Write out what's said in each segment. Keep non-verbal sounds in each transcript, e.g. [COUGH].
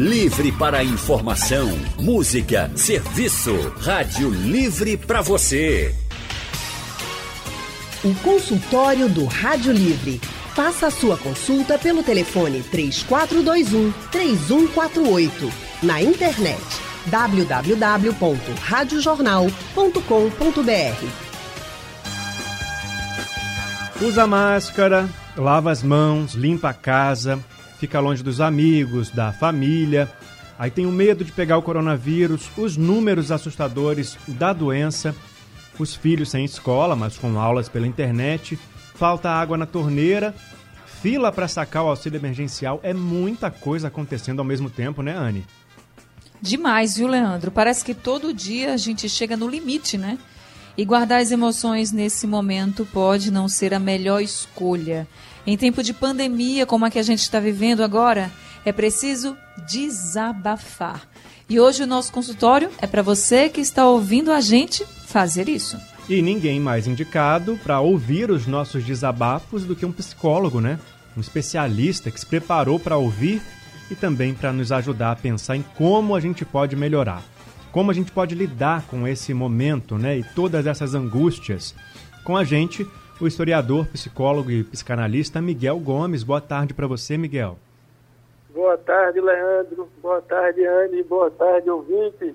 Livre para informação, música, serviço. Rádio Livre para você. O consultório do Rádio Livre. Faça a sua consulta pelo telefone 3421 3148. Na internet www.radiojornal.com.br. Usa máscara, lava as mãos, limpa a casa, fica longe dos amigos, da família. Aí tem o medo de pegar o coronavírus, os números assustadores da doença, os filhos sem escola, mas com aulas pela internet, falta água na torneira, fila para sacar o auxílio emergencial. É muita coisa acontecendo ao mesmo tempo, né, Anne? Demais, viu, Leandro? Parece que todo dia a gente chega no limite, né? E guardar as emoções nesse momento pode não ser a melhor escolha. Em tempo de pandemia, como a que a gente está vivendo agora, é preciso desabafar. E hoje o nosso consultório é para você que está ouvindo a gente fazer isso. E ninguém mais indicado para ouvir os nossos desabafos do que um psicólogo, né? Um especialista que se preparou para ouvir e também para nos ajudar a pensar em como a gente pode melhorar, como a gente pode lidar com esse momento né, e todas essas angústias. Com a gente, o historiador, psicólogo e psicanalista Miguel Gomes. Boa tarde para você, Miguel. Boa tarde, Leandro. Boa tarde, Anne. Boa tarde, ouvintes.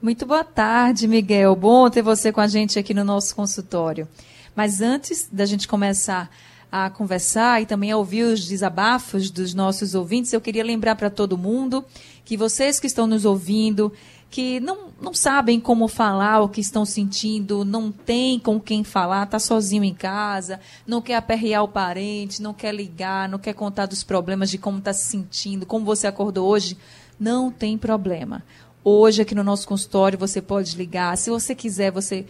Muito boa tarde, Miguel. Bom ter você com a gente aqui no nosso consultório. Mas antes da gente começar a conversar e também a ouvir os desabafos dos nossos ouvintes, eu queria lembrar para todo mundo que vocês que estão nos ouvindo, que não, não sabem como falar o que estão sentindo, não tem com quem falar, está sozinho em casa, não quer aperrear o parente, não quer ligar, não quer contar dos problemas de como está se sentindo, como você acordou hoje, não tem problema. Hoje, aqui no nosso consultório, você pode ligar. Se você quiser, você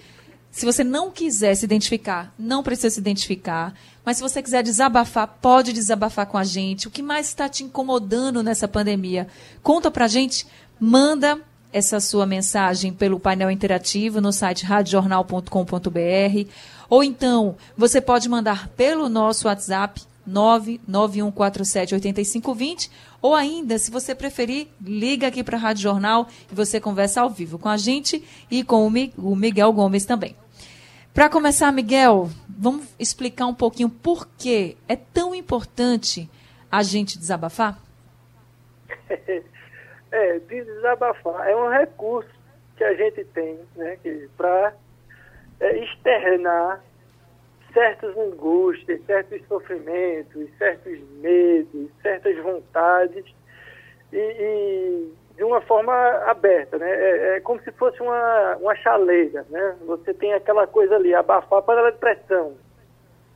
se você não quiser se identificar, não precisa se identificar. Mas se você quiser desabafar, pode desabafar com a gente. O que mais está te incomodando nessa pandemia? Conta pra gente, manda essa sua mensagem pelo painel interativo no site radiojornal.com.br ou então você pode mandar pelo nosso WhatsApp 991478520 ou ainda, se você preferir, liga aqui para a Rádio Jornal e você conversa ao vivo com a gente e com o Miguel Gomes também. Para começar, Miguel, vamos explicar um pouquinho por que é tão importante a gente desabafar? [LAUGHS] É, desabafar é um recurso que a gente tem né, para é, externar certas angústias, certos sofrimentos, certos medos, certas vontades e, e de uma forma aberta, né? É, é, como se fosse uma, uma chaleira, né? Você tem aquela coisa ali, abafar para a de pressão.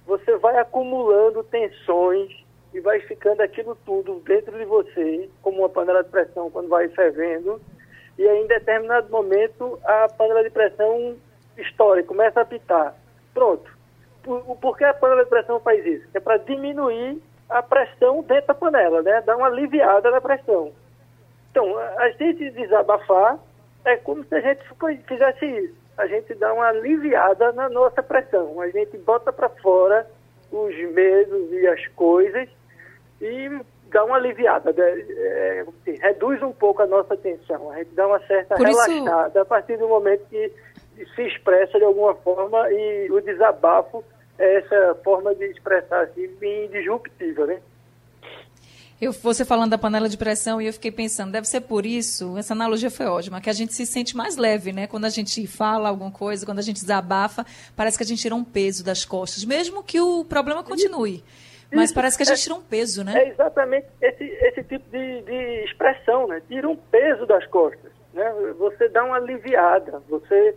Você vai acumulando tensões e vai ficando aquilo tudo dentro de você, como uma panela de pressão quando vai fervendo, e aí, em determinado momento a panela de pressão estoura, começa a apitar. Pronto. Por, por que a panela de pressão faz isso? É para diminuir a pressão dentro da panela, né? Dar uma aliviada na pressão. Então, a gente desabafar é como se a gente fizesse isso. A gente dá uma aliviada na nossa pressão. A gente bota para fora os medos e as coisas e dá uma aliviada, é, assim, reduz um pouco a nossa tensão, a gente dá uma certa Por relaxada isso... a partir do momento que se expressa de alguma forma e o desabafo é essa forma de expressar assim, bem disruptiva, né? Eu, você falando da panela de pressão e eu fiquei pensando, deve ser por isso, essa analogia foi ótima, que a gente se sente mais leve, né? Quando a gente fala alguma coisa, quando a gente desabafa, parece que a gente tira um peso das costas, mesmo que o problema continue. Mas Isso, parece que a gente é, tira um peso, né? É exatamente esse, esse tipo de, de expressão, né? Tira um peso das costas, né? Você dá uma aliviada, você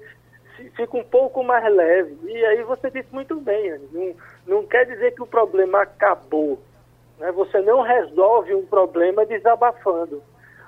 fica um pouco mais leve. E aí você disse muito bem, não, não quer dizer que o problema acabou. Né? Você não resolve um problema desabafando,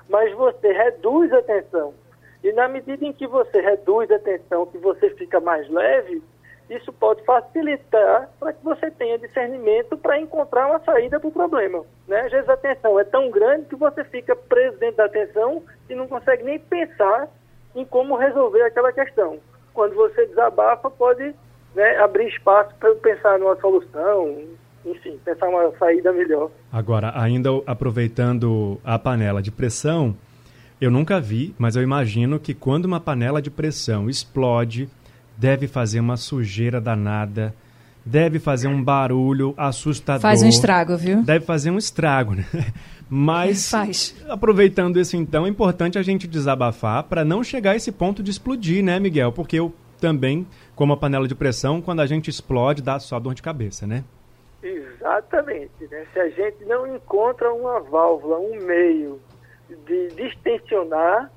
mas você reduz a tensão. E na medida em que você reduz a tensão, que você fica mais leve, isso pode facilitar para que você tenha discernimento para encontrar uma saída para o problema. Né? Às vezes a tensão é tão grande que você fica preso dentro da tensão e não consegue nem pensar em como resolver aquela questão. Quando você desabafa, pode né, abrir espaço para pensar numa solução, enfim, pensar uma saída melhor. Agora, ainda aproveitando a panela de pressão, eu nunca vi, mas eu imagino que quando uma panela de pressão explode, deve fazer uma sujeira danada, deve fazer um barulho assustador. Faz um estrago, viu? Deve fazer um estrago, né? Mas, [LAUGHS] Faz. aproveitando isso então, é importante a gente desabafar para não chegar a esse ponto de explodir, né, Miguel? Porque eu também, como a panela de pressão, quando a gente explode, dá só dor de cabeça, né? Exatamente. Né? Se a gente não encontra uma válvula, um meio de distensionar,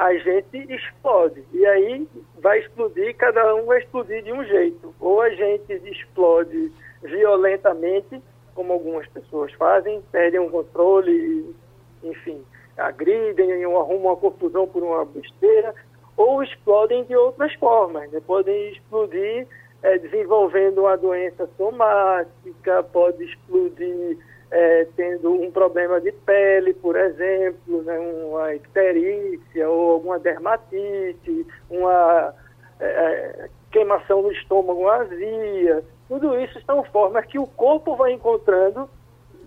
a gente explode. E aí vai explodir, cada um vai explodir de um jeito. Ou a gente explode violentamente, como algumas pessoas fazem, perdem o controle, enfim, agridem ou arrumam uma confusão por uma besteira, ou explodem de outras formas. Né? Podem explodir é, desenvolvendo uma doença somática, pode explodir é, tendo um problema de pele, por exemplo, né, uma icterícia ou alguma dermatite, uma é, é, queimação no estômago, uma azia. Tudo isso são formas que o corpo vai encontrando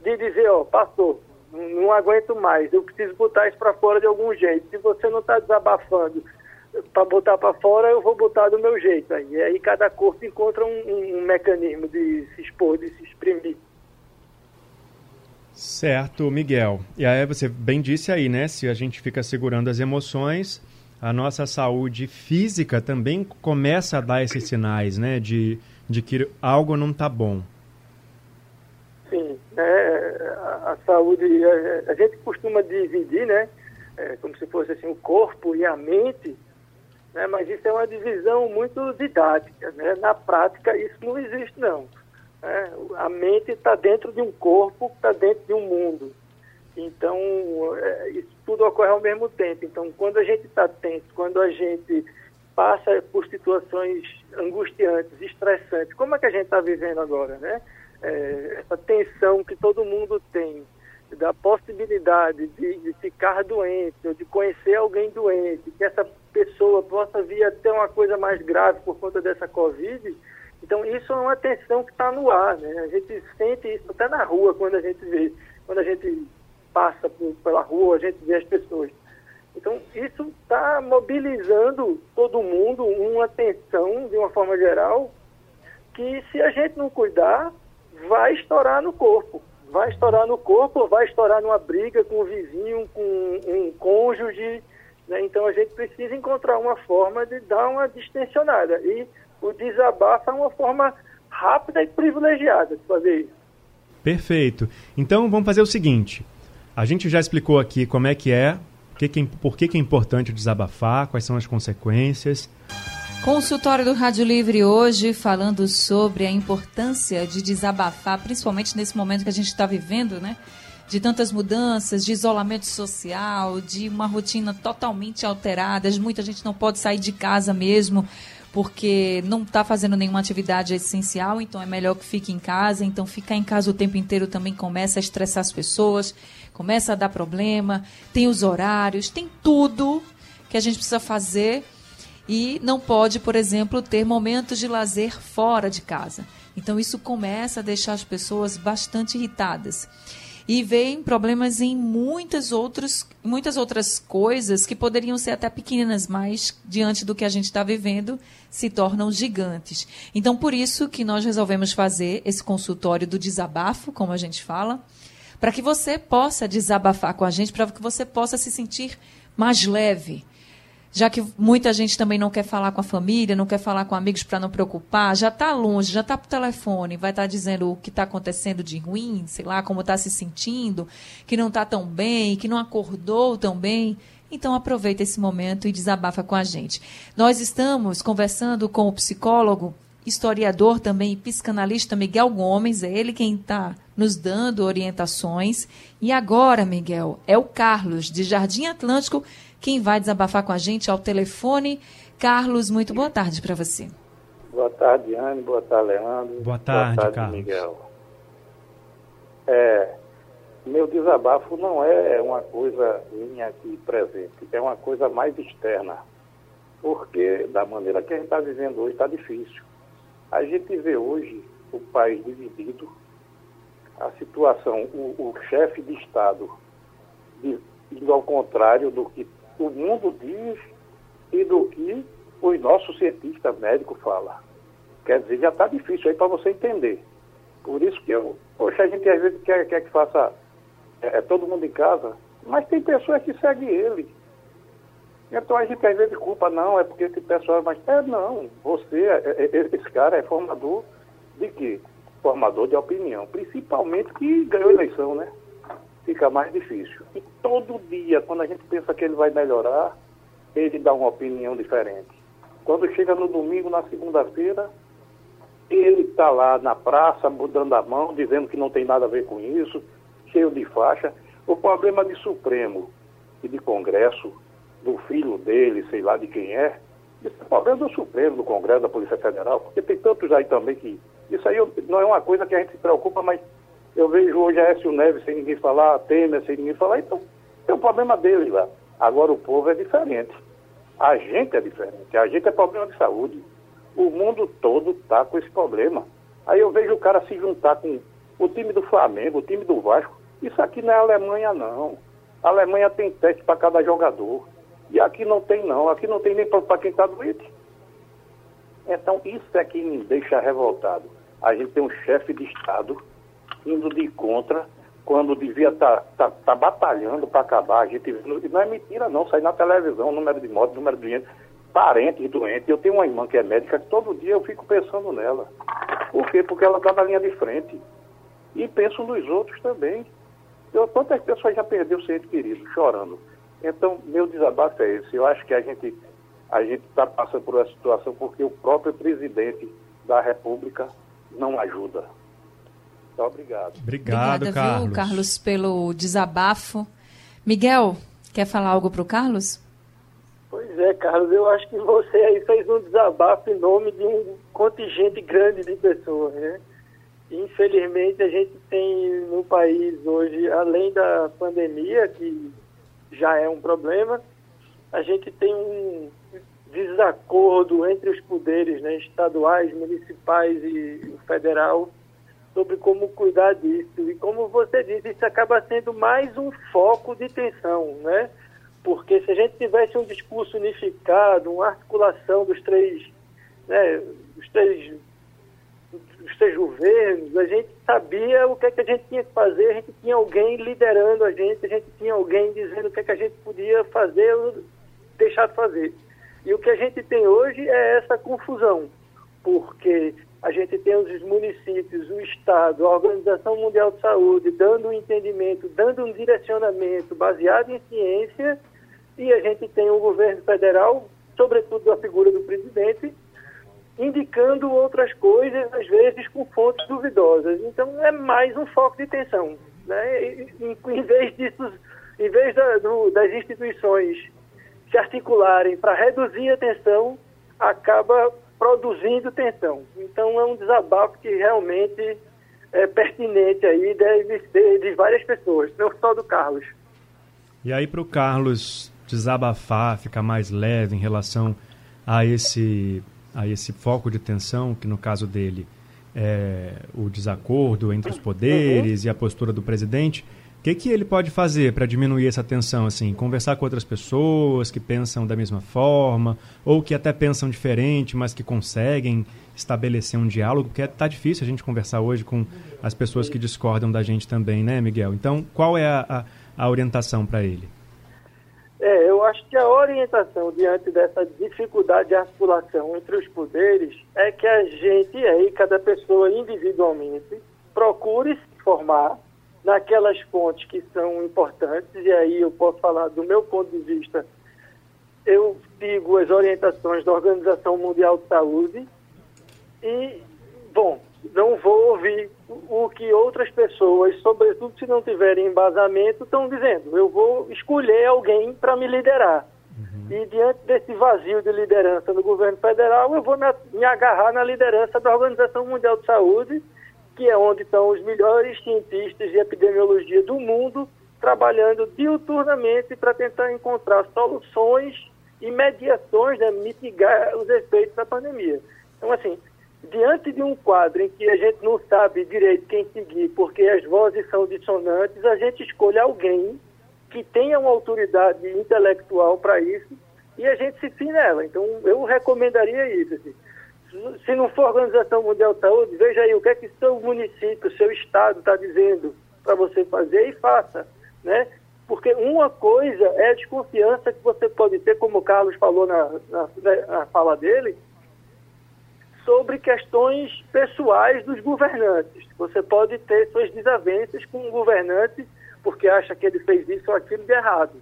de dizer, ó, passou, não aguento mais, eu preciso botar isso para fora de algum jeito. Se você não está desabafando para botar para fora, eu vou botar do meu jeito. Aí, e aí cada corpo encontra um, um mecanismo de se expor, de se exprimir. Certo, Miguel. E aí você bem disse aí, né? Se a gente fica segurando as emoções, a nossa saúde física também começa a dar esses sinais, né? De, de que algo não está bom. Sim, é, a, a, saúde, a, a, gente costuma dividir, né? É, como se fosse assim, o corpo e a mente, né? Mas isso é uma divisão muito didática, né? Na prática isso não existe não. Né? A mente está dentro de um corpo, está dentro de um mundo. Então, é, isso tudo ocorre ao mesmo tempo. Então, quando a gente está tenso, quando a gente passa por situações angustiantes, estressantes, como é que a gente está vivendo agora, né? É, essa tensão que todo mundo tem, da possibilidade de, de, ficar doente, ou de conhecer alguém doente, que essa pessoa possa vir a ter uma coisa mais grave por conta dessa Covid, então, isso é uma tensão que está no ar, né? A gente sente isso até na rua, quando a gente vê, quando a gente passa por, pela rua, a gente vê as pessoas. Então, isso está mobilizando todo mundo, uma tensão, de uma forma geral, que se a gente não cuidar, vai estourar no corpo. Vai estourar no corpo, vai estourar numa briga com o vizinho, com um cônjuge. Né? Então, a gente precisa encontrar uma forma de dar uma distensionada. E o desabafo é uma forma rápida e privilegiada de fazer isso. Perfeito. Então vamos fazer o seguinte: a gente já explicou aqui como é que é, que que, por que, que é importante desabafar, quais são as consequências. Consultório do Rádio Livre hoje falando sobre a importância de desabafar, principalmente nesse momento que a gente está vivendo, né? De tantas mudanças, de isolamento social, de uma rotina totalmente alterada, muita gente não pode sair de casa mesmo porque não está fazendo nenhuma atividade essencial, então é melhor que fique em casa. Então, ficar em casa o tempo inteiro também começa a estressar as pessoas, começa a dar problema. Tem os horários, tem tudo que a gente precisa fazer e não pode, por exemplo, ter momentos de lazer fora de casa. Então, isso começa a deixar as pessoas bastante irritadas e veem problemas em muitas outras, muitas outras coisas que poderiam ser até pequenas, mas diante do que a gente está vivendo, se tornam gigantes. Então, por isso que nós resolvemos fazer esse consultório do desabafo, como a gente fala, para que você possa desabafar com a gente, para que você possa se sentir mais leve já que muita gente também não quer falar com a família, não quer falar com amigos para não preocupar, já está longe, já está por telefone, vai estar tá dizendo o que está acontecendo de ruim, sei lá, como está se sentindo, que não está tão bem, que não acordou tão bem. Então aproveita esse momento e desabafa com a gente. Nós estamos conversando com o psicólogo, historiador também e psicanalista Miguel Gomes, é ele quem está nos dando orientações. E agora, Miguel, é o Carlos, de Jardim Atlântico, quem vai desabafar com a gente ao telefone. Carlos, muito boa tarde para você. Boa tarde, Anne. Boa tarde, Leandro. Boa tarde, boa tarde Carlos. Miguel. É, meu desabafo não é uma coisa minha aqui presente, é uma coisa mais externa. Porque da maneira que a gente está vivendo hoje está difícil. A gente vê hoje o país dividido a situação, o, o chefe de Estado de, indo ao contrário do que o mundo diz e do que os nossos cientistas médicos falam. Quer dizer, já está difícil aí para você entender. Por isso que eu, poxa, a gente às vezes quer, quer que faça é, é, todo mundo em casa, mas tem pessoas que seguem ele. Então a gente às vezes culpa, não, é porque esse pessoal, mas é não, você, é, é, é, esse cara é formador de quê? Formador de opinião, principalmente que ganhou eleição, né? Fica mais difícil. E todo dia, quando a gente pensa que ele vai melhorar, ele dá uma opinião diferente. Quando chega no domingo, na segunda-feira, ele está lá na praça, mudando a mão, dizendo que não tem nada a ver com isso, cheio de faixa. O problema de Supremo e de Congresso, do filho dele, sei lá de quem é, isso é problema do Supremo, do Congresso, da Polícia Federal, porque tem tantos aí também que. Isso aí não é uma coisa que a gente se preocupa, mas eu vejo hoje a Écio Neves sem ninguém falar, a Temer sem ninguém falar, então tem o problema dele lá. Agora o povo é diferente. A gente é diferente. A gente é problema de saúde. O mundo todo está com esse problema. Aí eu vejo o cara se juntar com o time do Flamengo, o time do Vasco. Isso aqui não é Alemanha, não. A Alemanha tem teste para cada jogador. E aqui não tem, não. Aqui não tem nem para quem está doente. Então, isso é que me deixa revoltado. A gente tem um chefe de Estado indo de contra quando devia estar tá, tá, tá batalhando para acabar. A gente não é mentira, não. Sai na televisão, número de mortes, número de doentes, parentes doentes. Eu tenho uma irmã que é médica que todo dia eu fico pensando nela. Por quê? Porque ela está na linha de frente. E penso nos outros também. Eu, quantas pessoas já perdeu o ser querido, chorando? Então, meu desabafo é esse. Eu acho que a gente a gente está passando por essa situação porque o próprio presidente da República não ajuda. Muito obrigado. Obrigado, Obrigada, Carlos. viu, Carlos, pelo desabafo. Miguel, quer falar algo para o Carlos? Pois é, Carlos, eu acho que você aí fez um desabafo em nome de um contingente grande de pessoas, né? Infelizmente, a gente tem no país hoje, além da pandemia, que já é um problema, a gente tem um desacordo entre os poderes né, estaduais, municipais e federal sobre como cuidar disso. E como você disse, isso acaba sendo mais um foco de tensão, né? Porque se a gente tivesse um discurso unificado, uma articulação dos três, né, dos três os três governos, a gente sabia o que, é que a gente tinha que fazer, a gente tinha alguém liderando a gente, a gente tinha alguém dizendo o que, é que a gente podia fazer ou deixar de fazer. E o que a gente tem hoje é essa confusão, porque a gente tem os municípios, o Estado, a Organização Mundial de Saúde dando um entendimento, dando um direcionamento baseado em ciência, e a gente tem o governo federal, sobretudo a figura do presidente, indicando outras coisas, às vezes com fontes duvidosas. Então é mais um foco de tensão. Né? Em, em vez disso, em vez da, do, das instituições se articularem para reduzir a tensão, acaba produzindo tensão. Então é um desabafo que realmente é pertinente aí de, de, de várias pessoas, não só do Carlos. E aí para o Carlos desabafar, ficar mais leve em relação a esse a esse foco de tensão, que no caso dele é o desacordo entre os poderes uhum. e a postura do presidente, o que, que ele pode fazer para diminuir essa tensão? Assim, conversar com outras pessoas que pensam da mesma forma, ou que até pensam diferente, mas que conseguem estabelecer um diálogo, porque está difícil a gente conversar hoje com as pessoas que discordam da gente também, né, Miguel? Então, qual é a, a, a orientação para ele? É, eu acho que a orientação diante dessa dificuldade de articulação entre os poderes é que a gente aí, cada pessoa individualmente, procure se formar naquelas fontes que são importantes, e aí eu posso falar do meu ponto de vista, eu digo as orientações da Organização Mundial de Saúde, e, bom, não vou ouvir o que outras pessoas, sobretudo se não tiverem embasamento, estão dizendo. Eu vou escolher alguém para me liderar. Uhum. E diante desse vazio de liderança no governo federal, eu vou me agarrar na liderança da Organização Mundial de Saúde, que é onde estão os melhores cientistas de epidemiologia do mundo, trabalhando diuturnamente para tentar encontrar soluções e mediações, né, mitigar os efeitos da pandemia. Então, assim, diante de um quadro em que a gente não sabe direito quem seguir, porque as vozes são dissonantes, a gente escolhe alguém que tenha uma autoridade intelectual para isso e a gente se fie nela. Então, eu recomendaria isso. Assim. Se não for a Organização Mundial de Saúde, veja aí o que é que seu município, seu estado está dizendo para você fazer e faça, né? Porque uma coisa é a desconfiança que você pode ter, como o Carlos falou na, na, na fala dele, sobre questões pessoais dos governantes. Você pode ter suas desavenças com um governante porque acha que ele fez isso ou aquilo de errado.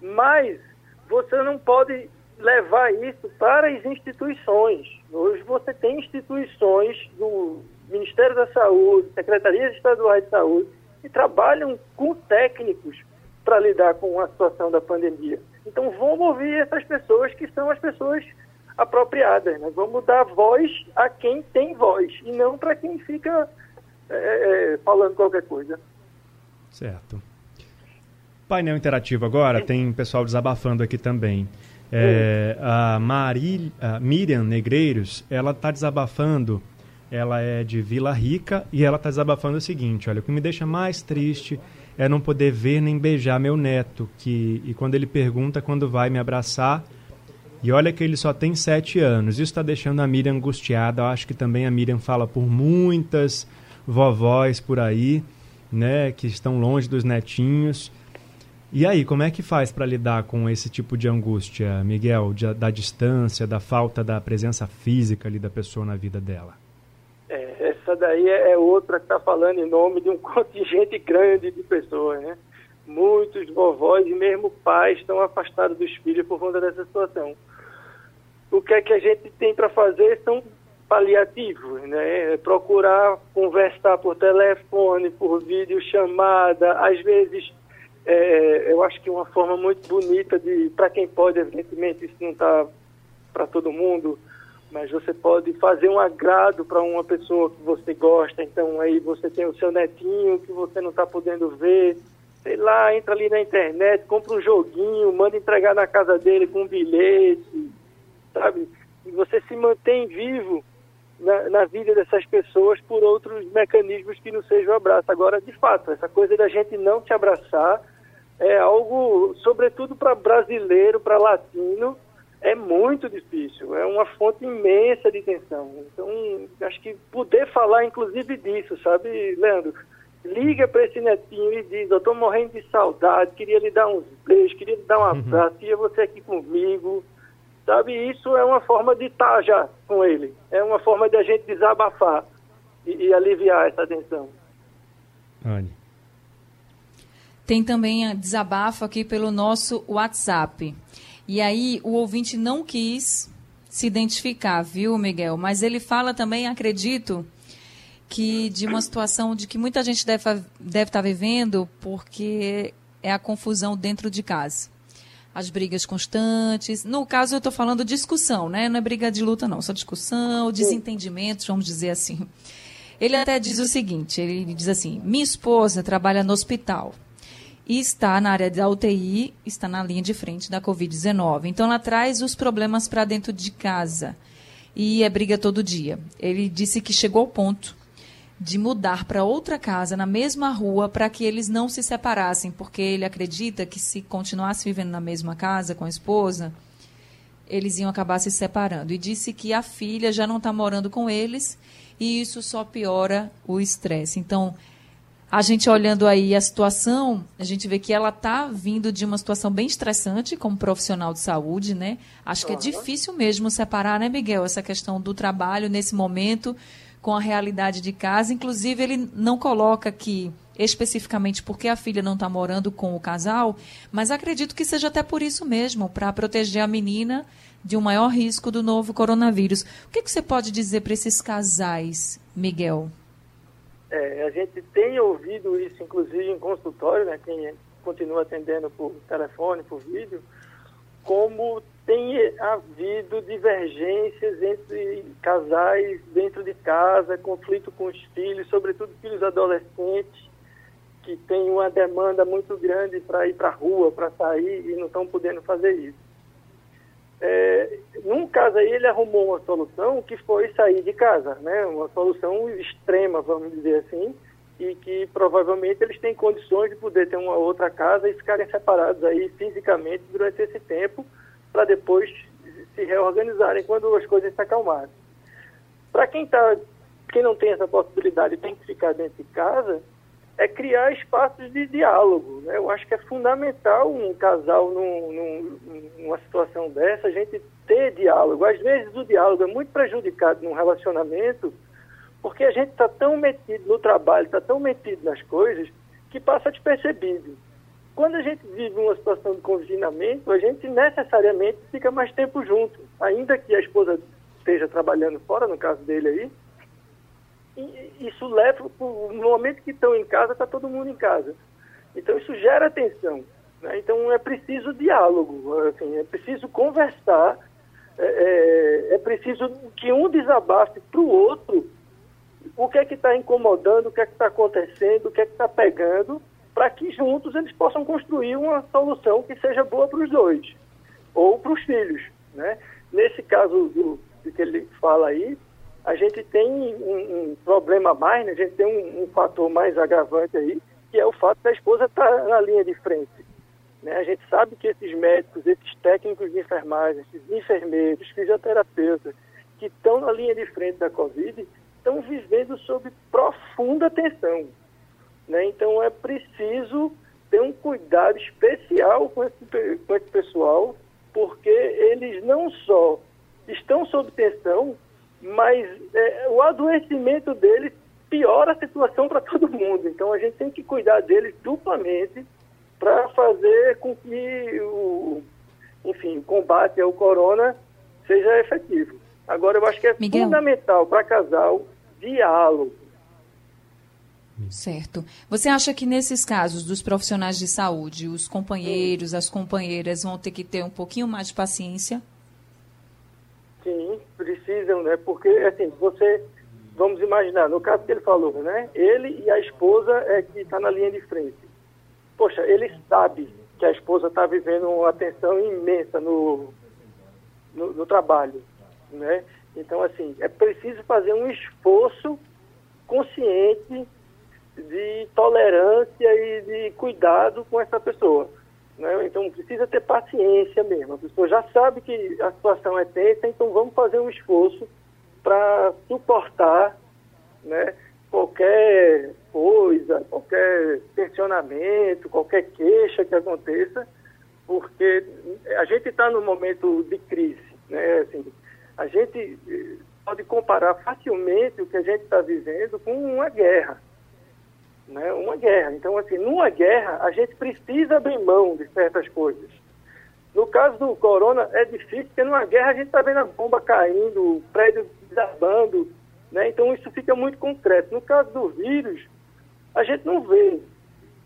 Mas você não pode levar isso para as instituições. Hoje você tem instituições do Ministério da Saúde, Secretarias Estaduais de Saúde, que trabalham com técnicos para lidar com a situação da pandemia. Então vamos ouvir essas pessoas que são as pessoas apropriadas. Né? Vamos dar voz a quem tem voz e não para quem fica é, é, falando qualquer coisa. Certo. Painel interativo agora, tem pessoal desabafando aqui também. É, a, Maril, a Miriam Negreiros, ela está desabafando, ela é de Vila Rica e ela está desabafando o seguinte, olha, o que me deixa mais triste é não poder ver nem beijar meu neto, que e quando ele pergunta quando vai me abraçar, e olha que ele só tem sete anos. Isso está deixando a Miriam angustiada. Eu acho que também a Miriam fala por muitas vovós por aí, né, que estão longe dos netinhos. E aí, como é que faz para lidar com esse tipo de angústia, Miguel, de, da distância, da falta da presença física ali da pessoa na vida dela? É, essa daí é, é outra que está falando em nome de um [LAUGHS] contingente grande de pessoas, né? Muitos vovós e mesmo pais estão afastados dos filhos por conta dessa situação o que é que a gente tem para fazer são paliativos, né? É procurar conversar por telefone, por videochamada, às vezes é, eu acho que uma forma muito bonita de, para quem pode, evidentemente isso não está para todo mundo, mas você pode fazer um agrado para uma pessoa que você gosta, então aí você tem o seu netinho que você não está podendo ver, sei lá, entra ali na internet, compra um joguinho, manda entregar na casa dele com um bilhete, sabe? E você se mantém vivo na, na, vida dessas pessoas por outros mecanismos que não sejam o abraço. Agora, de fato, essa coisa da gente não te abraçar é algo, sobretudo para brasileiro, para latino, é muito difícil. É uma fonte imensa de tensão. Então, acho que poder falar, inclusive, disso, sabe, Leandro? Liga para esse netinho e diz: Eu estou morrendo de saudade, queria lhe dar uns beijos, queria lhe dar um uhum. abraço, queria você aqui comigo sabe? Isso é uma forma de estar já com ele, é uma forma de a gente desabafar e, e aliviar essa tensão. Anne. Tem também a desabafo aqui pelo nosso WhatsApp. E aí o ouvinte não quis se identificar, viu, Miguel? Mas ele fala também, acredito, que de uma situação de que muita gente deve, deve estar vivendo porque é a confusão dentro de casa as brigas constantes. No caso, eu estou falando discussão, né? Não é briga de luta, não. Só discussão, desentendimentos, vamos dizer assim. Ele até diz o seguinte: ele diz assim, minha esposa trabalha no hospital e está na área da UTI, está na linha de frente da Covid-19. Então, ela traz os problemas para dentro de casa e é briga todo dia. Ele disse que chegou ao ponto de mudar para outra casa na mesma rua para que eles não se separassem, porque ele acredita que se continuasse vivendo na mesma casa com a esposa, eles iam acabar se separando. E disse que a filha já não está morando com eles e isso só piora o estresse. Então, a gente olhando aí a situação, a gente vê que ela está vindo de uma situação bem estressante como profissional de saúde, né? Acho que é difícil mesmo separar, né, Miguel, essa questão do trabalho nesse momento com a realidade de casa. Inclusive, ele não coloca aqui especificamente porque a filha não está morando com o casal, mas acredito que seja até por isso mesmo, para proteger a menina de um maior risco do novo coronavírus. O que, que você pode dizer para esses casais, Miguel? É, a gente tem ouvido isso, inclusive em consultório, né, quem continua atendendo por telefone, por vídeo, como tem havido divergências entre casais dentro de casa, conflito com os filhos, sobretudo filhos adolescentes, que têm uma demanda muito grande para ir para a rua, para sair e não estão podendo fazer isso. É, num caso aí, ele arrumou uma solução que foi sair de casa, né? Uma solução extrema, vamos dizer assim, e que provavelmente eles têm condições de poder ter uma outra casa e ficarem separados aí fisicamente durante esse tempo, para depois se reorganizarem quando as coisas se acalmarem. Para quem, tá, quem não tem essa possibilidade tem que ficar dentro de casa, é criar espaços de diálogo. Né? Eu acho que é fundamental um casal num, num, numa situação dessa, a gente ter diálogo. Às vezes o diálogo é muito prejudicado num relacionamento porque a gente está tão metido no trabalho, está tão metido nas coisas, que passa despercebido. Quando a gente vive uma situação de confinamento, a gente necessariamente fica mais tempo junto. Ainda que a esposa esteja trabalhando fora, no caso dele aí, isso leva, no momento que estão em casa, está todo mundo em casa. Então isso gera tensão. Né? Então é preciso diálogo, assim, é preciso conversar, é, é, é preciso que um desabafe para o outro o que é que está incomodando, o que é que está acontecendo, o que é que está pegando, para que juntos eles possam construir uma solução que seja boa para os dois, ou para os filhos. Né? Nesse caso do, do, que ele fala aí, a gente tem um, um problema mais, né? a gente tem um, um, fator mais agravante aí, que é o fato da esposa estar na linha de frente. Né? A gente sabe que esses médicos, esses técnicos de enfermagem, esses enfermeiros, fisioterapeutas, que estão na linha de frente da Covid, estão vivendo sob profunda tensão. Né? Então é preciso ter um cuidado especial com esse, com esse pessoal, porque eles não só estão sob tensão, mas é, o adoecimento deles piora a situação para todo mundo. Então a gente tem que cuidar deles duplamente para fazer com que o, enfim, o combate ao corona seja efetivo. Agora eu acho que é Miguel. fundamental para casal diálogo. Certo. Você acha que nesses casos dos profissionais de saúde, os companheiros, as companheiras vão ter que ter um pouquinho mais de paciência? Sim, precisam, né? Porque, assim, você, vamos imaginar, no caso que ele falou, né? Ele e a esposa é que está na linha de frente. Poxa, ele sabe que a esposa está vivendo uma tensão imensa no, no, no trabalho, né? Então, assim, é preciso fazer um esforço consciente de tolerância e de cuidado com essa pessoa. Né? Então, precisa ter paciência mesmo. A pessoa já sabe que a situação é tensa, então vamos fazer um esforço para suportar né, qualquer coisa, qualquer tensionamento, qualquer queixa que aconteça, porque a gente está num momento de crise. Né? Assim, a gente eh, pode comparar facilmente o que a gente está vivendo com uma guerra. Né? Uma guerra. Então, assim, numa guerra, a gente precisa abrir mão de certas coisas. No caso do corona, é difícil, porque numa guerra a gente está vendo a bomba caindo, o prédio desabando, né? Então isso fica muito concreto. No caso do vírus, a gente não vê,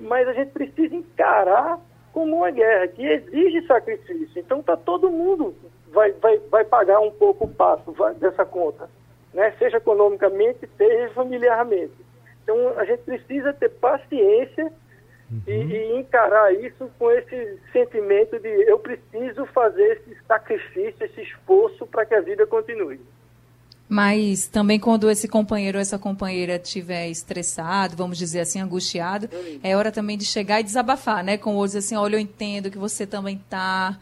mas a gente precisa encarar como uma guerra que exige sacrifício. Então está todo mundo vai, vai, vai pagar um pouco o passo dessa conta, né? seja economicamente, seja familiarmente. Então, a gente precisa ter paciência uhum. e, e, encarar isso com esse sentimento de eu preciso fazer esse sacrifício, esse esforço para que a vida continue. Mas também quando esse companheiro ou essa companheira estiver estressado, vamos dizer assim, angustiado, é hora também de chegar e desabafar, né? Com outros assim, olha, eu entendo que você também está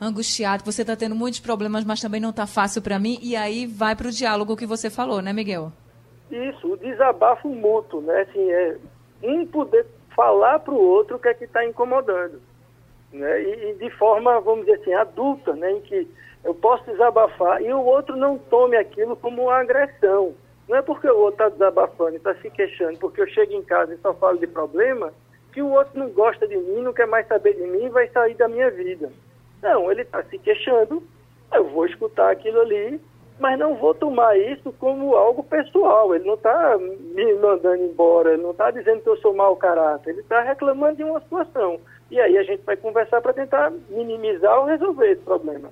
angustiado, que você está tendo muitos problemas, mas também não está fácil para mim, e aí vai para o diálogo que você falou, né, Miguel? Isso, o desabafo mútuo, né? Assim, é um poder falar para o outro o que é que está incomodando. Né? E, e, de forma, vamos dizer assim, adulta, né? em que eu posso desabafar e o outro não tome aquilo como uma agressão. Não é porque o outro está desabafando está se queixando, porque eu chego em casa e só falo de problema, que o outro não gosta de mim, não quer mais saber de mim e vai sair da minha vida. Não, ele está se queixando, eu vou escutar aquilo ali, mas não vou tomar isso como algo pessoal. Ele não está me mandando embora, ele não está dizendo que eu sou mau caráter, ele está reclamando de uma situação. E aí a gente vai conversar para tentar minimizar ou resolver esse problema.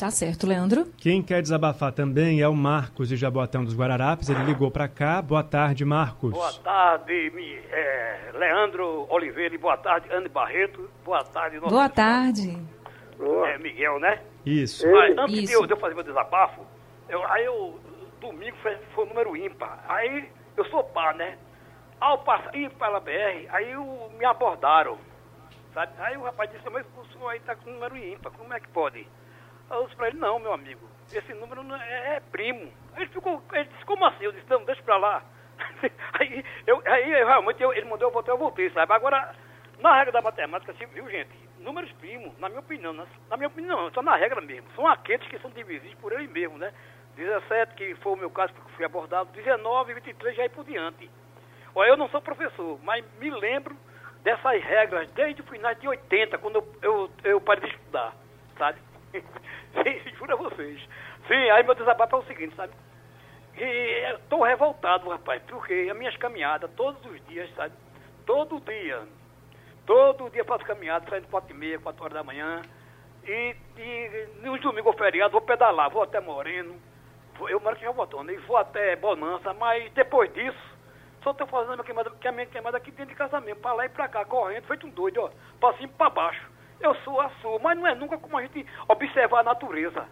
Tá certo, Leandro. Quem quer desabafar também é o Marcos de Jaboatão dos Guararapes. Ele ligou para cá. Boa tarde, Marcos. Boa tarde, é, Leandro Oliveira. Boa tarde, Anne Barreto. Boa tarde, Boa tarde. É Miguel, né? Isso. Mas antes Isso. De, eu, de eu fazer meu desabafo, eu, aí eu, domingo foi, foi um número ímpar. Aí eu sou pá, né? Ao passar, ir pela BR, aí eu, me abordaram, sabe? Aí o rapaz disse, mas o senhor aí tá com número ímpar, como é que pode? Aí eu disse pra ele, não, meu amigo, esse número não é, é primo. Aí ele ficou, ele disse, como assim? Eu disse, não, deixa pra lá. [LAUGHS] aí, eu, aí realmente eu- ele mandou eu voltar, eu voltei, sabe? Agora, na regra da matemática, assim, viu, gente? Números primos, na minha opinião, na, na minha opinião, não, na regra mesmo. São aqueles que são divisíveis por ele mesmo, né? 17, que foi o meu caso, porque fui abordado, 19, 23, já aí por diante. Olha, eu não sou professor, mas me lembro dessas regras desde o final de 80, quando eu, eu, eu parei de estudar, sabe? [LAUGHS] Sim, juro a vocês. Sim, aí meu desabafo é o seguinte, sabe? E eu tô revoltado, rapaz, porque as minhas caminhadas, todos os dias, sabe? Todo dia. Todo dia faço caminhada, saindo quatro e meia, quatro horas da manhã. E, e nos domingos ou feriado, vou pedalar, vou até Moreno. vou- Eu moro aqui em Jabotão, e vou até Bonança, mas depois disso, só tô fazendo a minha queimada, que a minha queimada aqui dentro de casa mesmo, pra lá e pra cá, correndo, feito um doido, ó, pra cima e pra baixo. Eu sou a sua, mas não é nunca como a gente observar a natureza.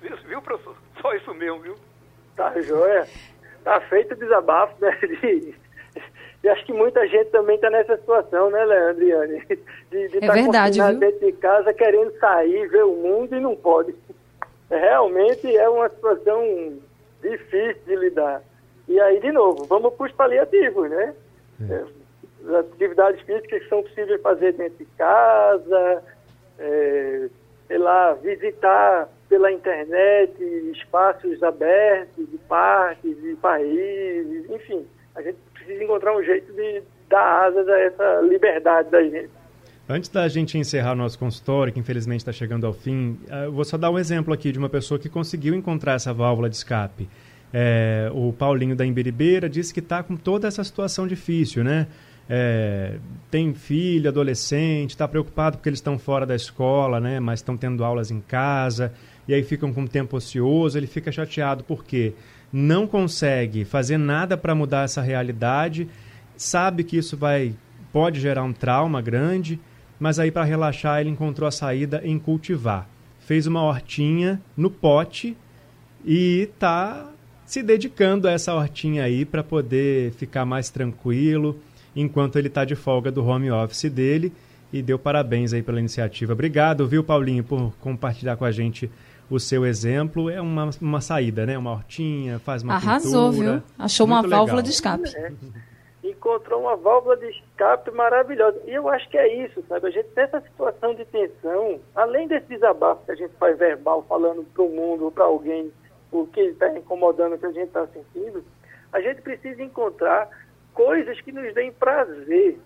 Viu, viu professor? Só isso mesmo, viu? Tá joia. Tá feito o desabafo, né? De, e acho que muita gente também tá nessa situação, né, Leandro e Anne? [LAUGHS] De, de É tá verdade, confinado viu? dentro de casa, querendo sair, ver o mundo e não pode. Realmente é uma situação difícil de lidar. E aí, de novo, vamos para os paliativos, né? É, As atividades físicas que são possíveis fazer dentro de casa, é, sei lá, visitar pela internet espaços abertos, de parques, de países, enfim. A gente precisa encontrar um jeito de dar asas a essa liberdade da gente. Antes da gente encerrar nosso consultório, que infelizmente está chegando ao fim, eh, vou só dar um exemplo aqui de uma pessoa que conseguiu encontrar essa válvula de escape. É, o Paulinho da Imbiribeira disse que está com toda essa situação difícil, né? É, tem filho, adolescente, está preocupado porque eles estão fora da escola, né? Mas estão tendo aulas em casa e aí ficam com tempo ocioso. Ele fica chateado porque não consegue fazer nada para mudar essa realidade, sabe que isso vai pode gerar um trauma grande, mas aí para relaxar ele encontrou a saída em cultivar. Fez uma hortinha no pote e está se dedicando a essa hortinha aí para poder ficar mais tranquilo enquanto ele está de folga do home office dele e deu parabéns aí pela iniciativa. Obrigado, viu, Paulinho, por compartilhar com a gente o seu exemplo. É uma, uma saída, né? Uma hortinha, faz uma Arrasou, pintura. viu? Achou uma Muito válvula legal. de escape. encontrou uma válvula de escape maravilhosa. E eu acho que é isso, sabe? A gente nessa situação de tensão, além desse desabafo que a gente faz verbal, falando para o mundo ou para alguém o que está incomodando, o que a gente está sentindo, a gente precisa encontrar coisas que nos deem prazer.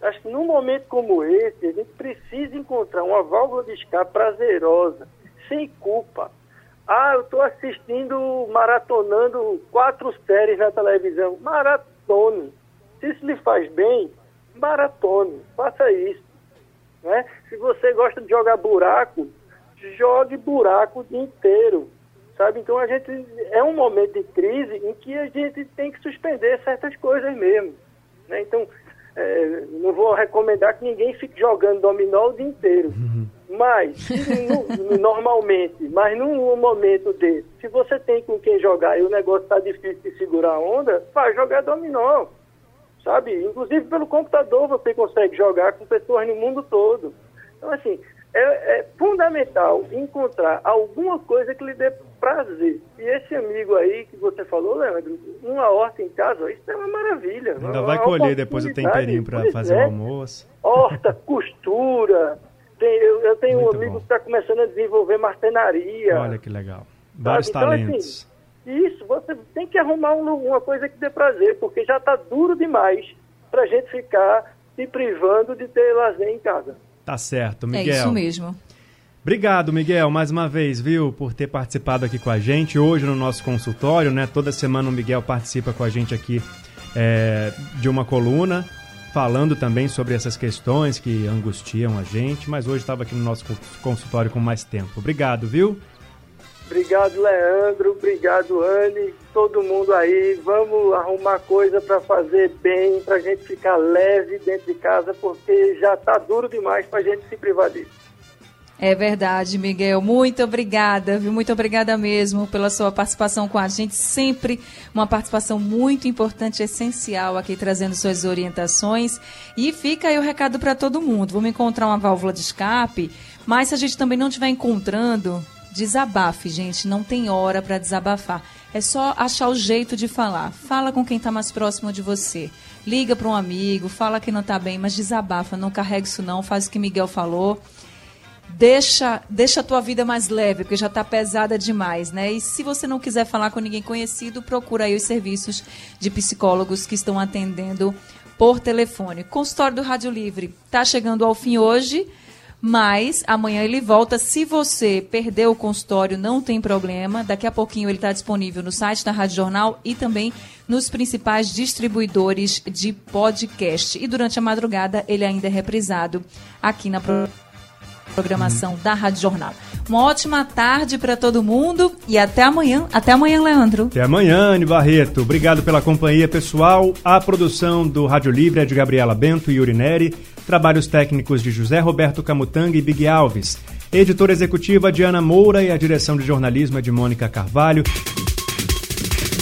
Acho que num momento como esse, a gente precisa encontrar uma válvula de escape prazerosa, sem culpa. Ah, eu estou assistindo, maratonando quatro séries na televisão. Maratone. Se isso lhe faz bem, maratone. Faça isso. Né? Se você gosta de jogar buraco, jogue buraco o dia inteiro. Sabe? Então a gente é um momento de crise em que a gente tem que suspender certas coisas mesmo. Né? Então, é, não vou recomendar que ninguém fique jogando dominó o dia inteiro. Mas, no- normalmente, mas num momento desse, se você tem com quem jogar e o negócio está difícil de segurar a onda, vai jogar dominó. Sabe? Inclusive pelo computador você consegue jogar com pessoas no mundo todo. Então, assim, é, é fundamental encontrar alguma coisa que lhe dê prazer. E esse amigo aí que você falou, Leandro, uma horta em casa, isso é uma maravilha. Ainda vai colher depois o temperinho para fazer é. o almoço. Horta, costura. Tem- eu, eu tenho Muito um amigo bom. que está começando a desenvolver marcenaria. Olha que legal. Vários Sabe? Então, talentos. assim, isso, você tem que arrumar um- uma coisa que dê prazer, porque já está duro demais para a gente ficar se privando de ter lazer em casa. Tá certo, É Miguel. isso mesmo. Obrigado, Miguel, mais uma vez, viu, por ter participado aqui com a gente hoje no nosso consultório, né? Toda semana o Miguel participa com a gente aqui é, de uma coluna, falando também sobre essas questões que angustiam a gente, mas hoje estava aqui no nosso consultório com mais tempo. Obrigado, viu? Obrigado, Leandro. Obrigado, Anne. Todo mundo aí. Vamos arrumar coisa para fazer bem, para a gente ficar leve dentro de casa, porque já está duro demais para a gente se privar disso. É verdade, Miguel. Muito obrigada, viu? Muito obrigada mesmo pela sua participação com a gente. Sempre uma participação muito importante, essencial aqui, trazendo suas orientações. E fica aí o recado para todo mundo. Vamos encontrar uma válvula de escape, mas se a gente também não estiver encontrando, desabafe, gente. Não tem hora para desabafar. É só achar o jeito de falar. Fala com quem está mais próximo de você. Liga para um amigo, fala que não está bem, mas desabafa. Não carrega isso não. Faz o que Miguel falou deixa, deixa a tua vida mais leve, porque já está pesada demais, né? E se você não quiser falar com ninguém conhecido, procura aí os serviços de psicólogos que estão atendendo por telefone. Consultório do Rádio Livre está chegando ao fim hoje, mas amanhã ele volta. Se você perdeu o consultório, não tem problema. Daqui a pouquinho ele está disponível no site da Rádio Jornal e também nos principais distribuidores de podcast. E durante a madrugada ele ainda é reprisado aqui na programação da Rádio Jornal. Uma ótima tarde para todo mundo e até amanhã. Até amanhã, Leandro. Até amanhã, Anne Barreto. Obrigado pela companhia, pessoal. A produção do Rádio Livre é de Gabriela Bento e Yuri Neri. Trabalhos técnicos de José Roberto Camutanga e Big Alves. Editora executiva Diana Moura e a direção de jornalismo é de Mônica Carvalho.